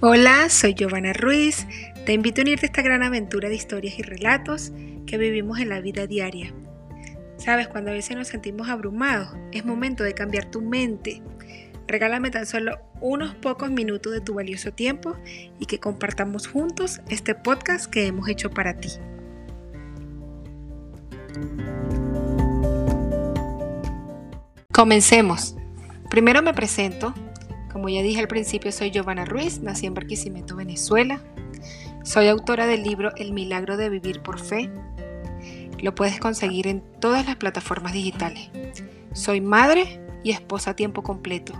Hola, soy Giovanna Ruiz. Te invito a unirte a esta gran aventura de historias y relatos que vivimos en la vida diaria. Sabes, cuando a veces nos sentimos abrumados, es momento de cambiar tu mente. Regálame tan solo unos pocos minutos de tu valioso tiempo y que compartamos juntos este podcast que hemos hecho para ti. Comencemos. Primero me presento. Como ya dije al principio, soy Giovanna Ruiz, nací en Barquisimeto, Venezuela. Soy autora del libro El milagro de vivir por fe. Lo puedes conseguir en todas las plataformas digitales. Soy madre y esposa a tiempo completo.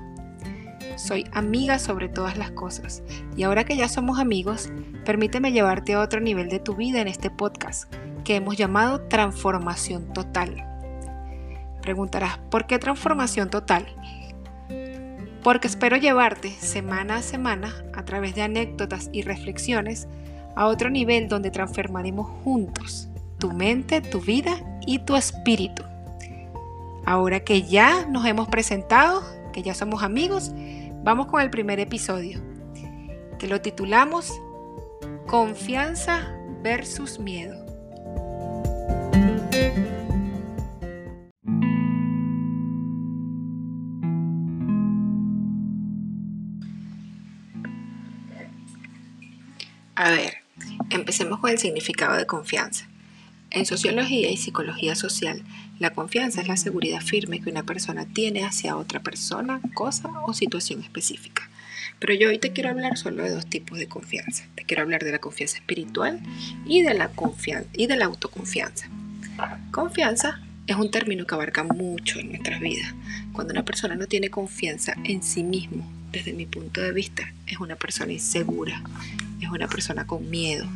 Soy amiga sobre todas las cosas. Y ahora que ya somos amigos, permíteme llevarte a otro nivel de tu vida en este podcast que hemos llamado Transformación Total. Preguntarás, ¿por qué transformación total? Porque espero llevarte semana a semana a través de anécdotas y reflexiones a otro nivel donde transformaremos juntos tu mente, tu vida y tu espíritu. Ahora que ya nos hemos presentado, que ya somos amigos, vamos con el primer episodio, que lo titulamos Confianza versus Miedo. A ver, empecemos con el significado de confianza. En sociología y psicología social, la confianza es la seguridad firme que una persona tiene hacia otra persona, cosa o situación específica. Pero yo hoy te quiero hablar solo de dos tipos de confianza. Te quiero hablar de la confianza espiritual y de la, confianza, y de la autoconfianza. Confianza es un término que abarca mucho en nuestras vidas. Cuando una persona no tiene confianza en sí mismo, desde mi punto de vista, es una persona insegura, es una persona con miedo,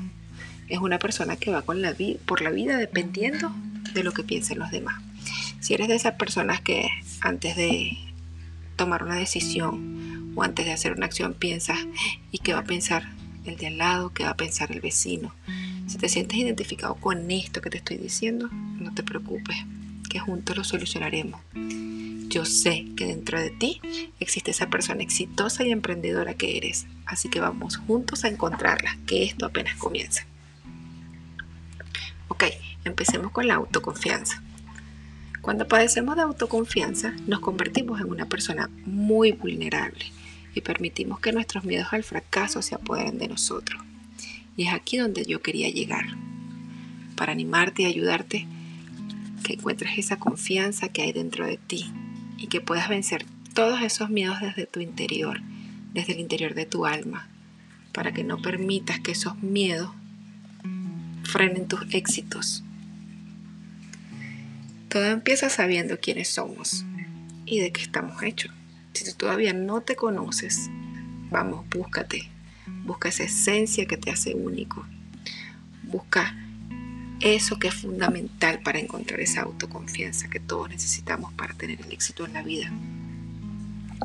es una persona que va con la por la vida dependiendo de lo que piensen los demás. Si eres de esas personas que antes de tomar una decisión o antes de hacer una acción piensas y qué va a pensar el de al lado, qué va a pensar el vecino, si te sientes identificado con esto que te estoy diciendo, no te preocupes, que juntos lo solucionaremos. Yo sé que dentro de ti existe esa persona exitosa y emprendedora que eres, así que vamos juntos a encontrarla, que esto apenas comienza. Ok, empecemos con la autoconfianza. Cuando padecemos de autoconfianza, nos convertimos en una persona muy vulnerable y permitimos que nuestros miedos al fracaso se apoderen de nosotros. Y es aquí donde yo quería llegar, para animarte y ayudarte que encuentres esa confianza que hay dentro de ti y que puedas vencer todos esos miedos desde tu interior, desde el interior de tu alma, para que no permitas que esos miedos frenen tus éxitos. Todo empieza sabiendo quiénes somos y de qué estamos hechos. Si tú todavía no te conoces, vamos, búscate. Busca esa esencia que te hace único. Busca eso que es fundamental para encontrar esa autoconfianza que todos necesitamos para tener el éxito en la vida.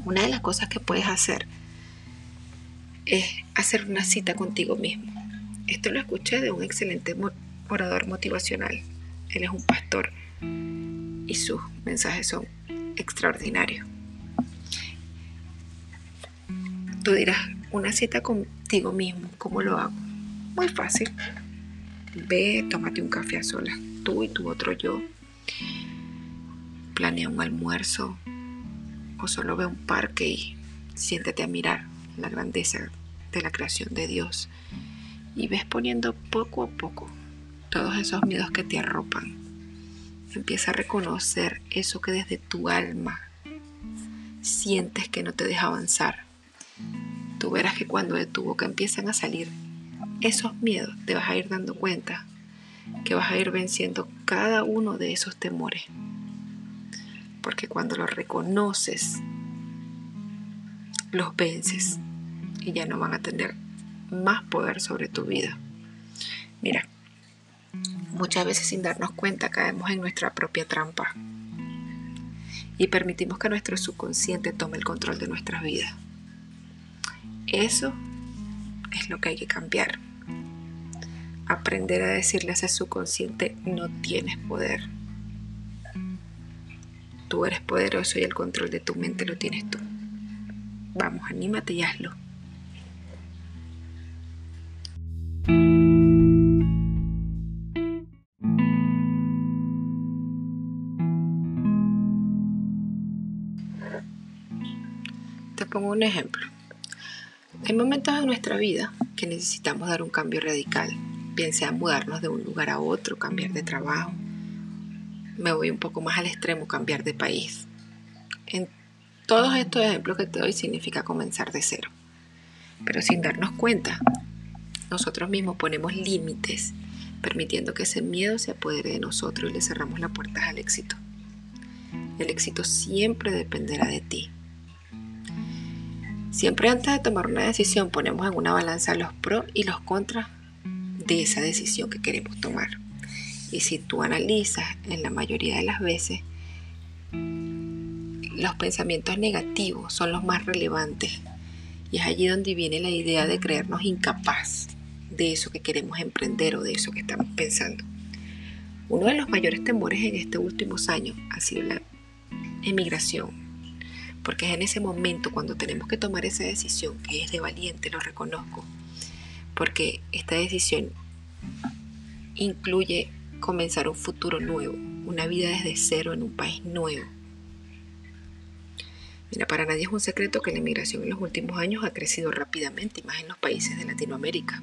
Una de las cosas que puedes hacer es hacer una cita contigo mismo. Esto lo escuché de un excelente orador motivacional. Él es un pastor y sus mensajes son extraordinarios. Tú dirás, una cita contigo mismo, ¿cómo lo hago? Muy fácil Ve, tómate un café a solas, tú y tu otro yo. Planea un almuerzo o solo ve un parque y siéntete a mirar la grandeza de la creación de Dios. Y ves poniendo poco a poco todos esos miedos que te arropan. Empieza a reconocer eso que desde tu alma sientes que no te deja avanzar. Tú verás que cuando de tu boca empiezan a salir esos miedos te vas a ir dando cuenta que vas a ir venciendo cada uno de esos temores. Porque cuando los reconoces, los vences y ya no van a tener más poder sobre tu vida. Mira, muchas veces sin darnos cuenta caemos en nuestra propia trampa y permitimos que nuestro subconsciente tome el control de nuestras vidas. Eso es lo que hay que cambiar aprender a decirle a ese subconsciente, no tienes poder. Tú eres poderoso y el control de tu mente lo tienes tú. Vamos, anímate y hazlo. Te pongo un ejemplo. Hay momentos de nuestra vida que necesitamos dar un cambio radical bien sea mudarnos de un lugar a otro, cambiar de trabajo. Me voy un poco más al extremo, cambiar de país. En todos estos ejemplos que te doy significa comenzar de cero. Pero sin darnos cuenta, nosotros mismos ponemos límites, permitiendo que ese miedo se apodere de nosotros y le cerramos las puertas al éxito. El éxito siempre dependerá de ti. Siempre antes de tomar una decisión ponemos en una balanza los pros y los contras de esa decisión que queremos tomar. Y si tú analizas en la mayoría de las veces, los pensamientos negativos son los más relevantes. Y es allí donde viene la idea de creernos incapaz de eso que queremos emprender o de eso que estamos pensando. Uno de los mayores temores en estos últimos años ha sido la emigración porque es en ese momento cuando tenemos que tomar esa decisión, que es de valiente, lo reconozco, porque esta decisión incluye comenzar un futuro nuevo, una vida desde cero en un país nuevo. Mira, para nadie es un secreto que la inmigración en los últimos años ha crecido rápidamente, más en los países de Latinoamérica.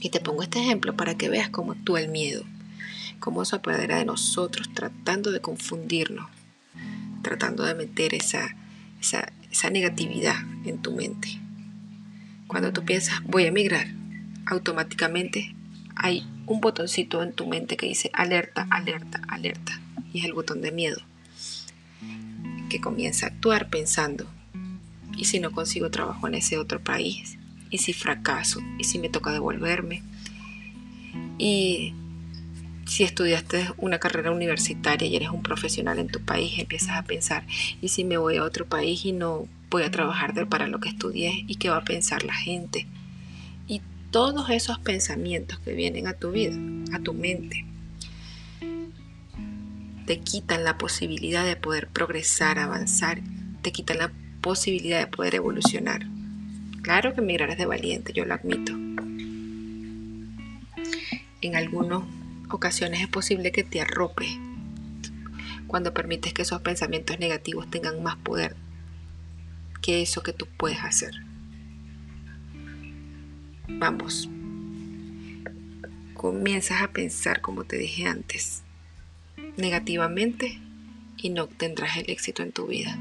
Y te pongo este ejemplo para que veas cómo actúa el miedo, cómo se apodera de nosotros tratando de confundirnos, tratando de meter esa, esa, negatividad en tu mente. Cuando tú piensas, voy a emigrar, automáticamente hay un botoncito en tu mente que dice alerta, alerta, alerta. Y es el botón de miedo. Que comienza a actuar pensando, ¿y si no consigo trabajo en ese otro país? ¿Y si fracaso? ¿Y si me toca devolverme? Y si estudiaste una carrera universitaria y eres un profesional en tu país, empiezas a pensar, ¿y si me voy a otro país y no voy a trabajar para lo que estudié? ¿Y qué va a pensar la gente? Y todos esos pensamientos que vienen a tu vida, a tu mente, te quitan la posibilidad de poder progresar, avanzar, te quitan la posibilidad de poder evolucionar. Claro que emigrar es de valiente, yo lo admito. En algunos ocasiones es posible que te arrope cuando permites que esos pensamientos negativos tengan más poder que eso que tú puedes hacer. Vamos, comienzas a pensar como te dije antes, negativamente y no tendrás el éxito en tu vida.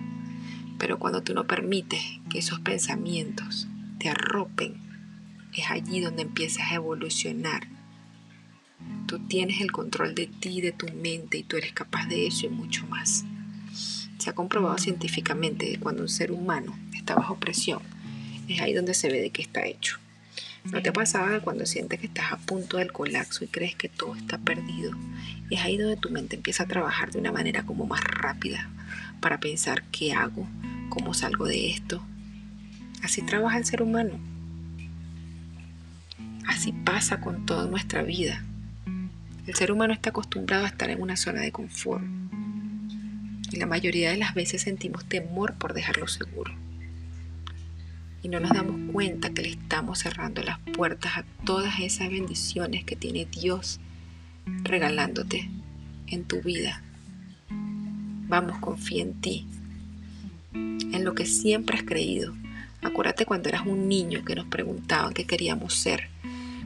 Pero cuando tú no permites que esos pensamientos te arropen, es allí donde empiezas a evolucionar Tú tienes el control de ti, de tu mente y tú eres capaz de eso y mucho más. Ha comprobado científicamente cuando un ser humano está bajo presión, es ahí donde se ve de qué está hecho. ¿No te pasaba cuando sientes que estás a punto del colapso y crees que todo está perdido? Es ahí donde tu mente empieza a trabajar de una manera como más rápida para pensar qué hago, cómo salgo de esto. Así trabaja el ser humano. Así pasa con toda nuestra vida. El ser humano está acostumbrado a estar en una zona de confort y la mayoría de las veces sentimos temor por dejarlo seguro. Y no nos damos cuenta que le estamos cerrando las puertas a todas esas bendiciones que tiene Dios regalándote en tu vida. Vamos, confía en ti, en lo que siempre has creído. Acuérdate cuando eras un niño que nos preguntaban qué queríamos ser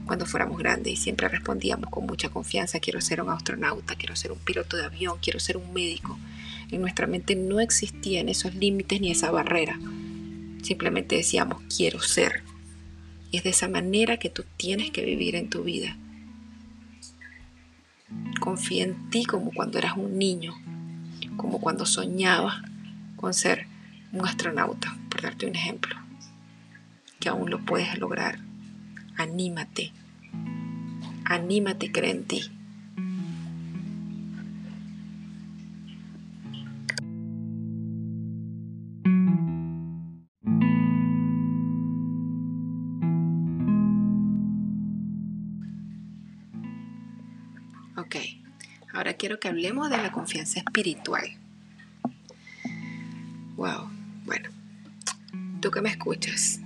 cuando fuéramos grandes y siempre respondíamos con mucha confianza, quiero ser un astronauta, quiero ser un piloto de avión, quiero ser un médico. En nuestra mente no existían esos límites ni esa barrera. Simplemente decíamos, quiero ser. Y es de esa manera que tú tienes que vivir en tu vida. Confía en ti como cuando eras un niño, como cuando soñabas con ser un astronauta, por darte un ejemplo, que aún lo puedes lograr anímate, anímate y cree en ti. Ok, ahora quiero que hablemos de la confianza espiritual. Wow, bueno, tú que me escuchas,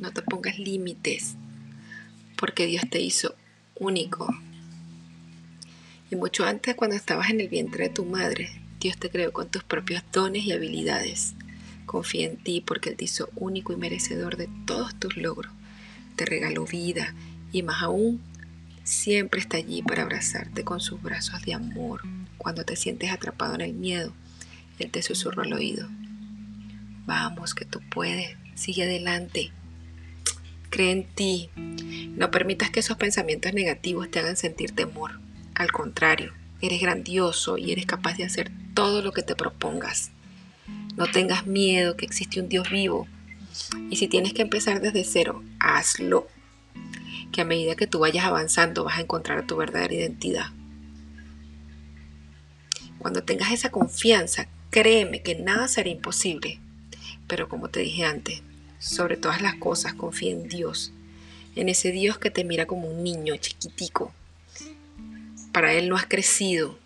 no te pongas límites porque Dios te hizo único. Y mucho antes, cuando estabas en el vientre de tu madre, Dios te creó con tus propios dones y habilidades, Confía en ti porque Él te hizo único y merecedor de todos tus logros. Te regaló vida y más aún, siempre está allí para abrazarte con sus brazos de amor. Cuando te sientes atrapado en el miedo, Él te susurra al oído. Vamos, que tú puedes. Sigue adelante. Cree en ti. No permitas que esos pensamientos negativos te hagan sentir temor. Al contrario, eres grandioso y eres capaz de hacer todo lo que te propongas. No tengas miedo que existe un Dios vivo. Y si tienes que empezar desde cero, hazlo. Que a medida que tú vayas avanzando vas a encontrar tu verdadera identidad. Cuando tengas esa confianza, créeme que nada será imposible. Pero como te dije antes, sobre todas las cosas, confía en Dios, en ese Dios que te mira como un niño chiquitico. Para Él no has crecido.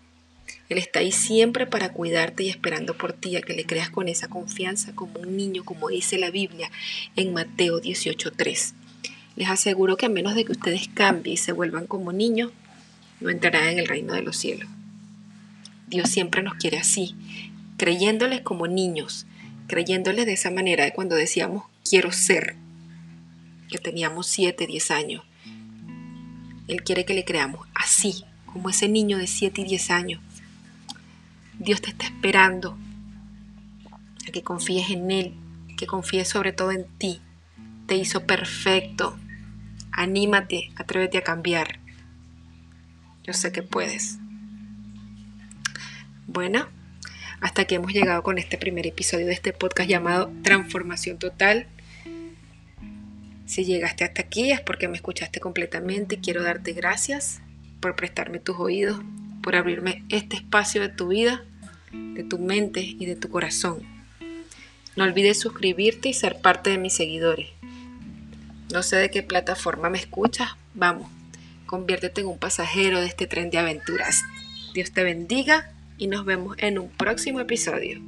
Él está ahí siempre para cuidarte y esperando por ti a que le creas con esa confianza como un niño, como dice la Biblia en Mateo 18.3. Les aseguro que a menos de que ustedes cambien y se vuelvan como niños, no entrarán en el reino de los cielos. Dios siempre nos quiere así, creyéndoles como niños, creyéndoles de esa manera de cuando decíamos quiero ser, que teníamos 7, 10 años. Él quiere que le creamos así, como ese niño de 7 y 10 años. Dios te está esperando a que confíes en Él, que confíes sobre todo en ti. Te hizo perfecto. Anímate, atrévete a cambiar. Yo sé que puedes. Bueno, hasta que hemos llegado con este primer episodio de este podcast llamado Transformación Total. Si llegaste hasta aquí es porque me escuchaste completamente. Quiero darte gracias por prestarme tus oídos, por abrirme este espacio de tu vida, de tu mente y de tu corazón. No olvides suscribirte y ser parte de mis seguidores. No sé de qué plataforma me escuchas. Vamos, conviértete en un pasajero de este tren de aventuras. Dios te bendiga y nos vemos en un próximo episodio.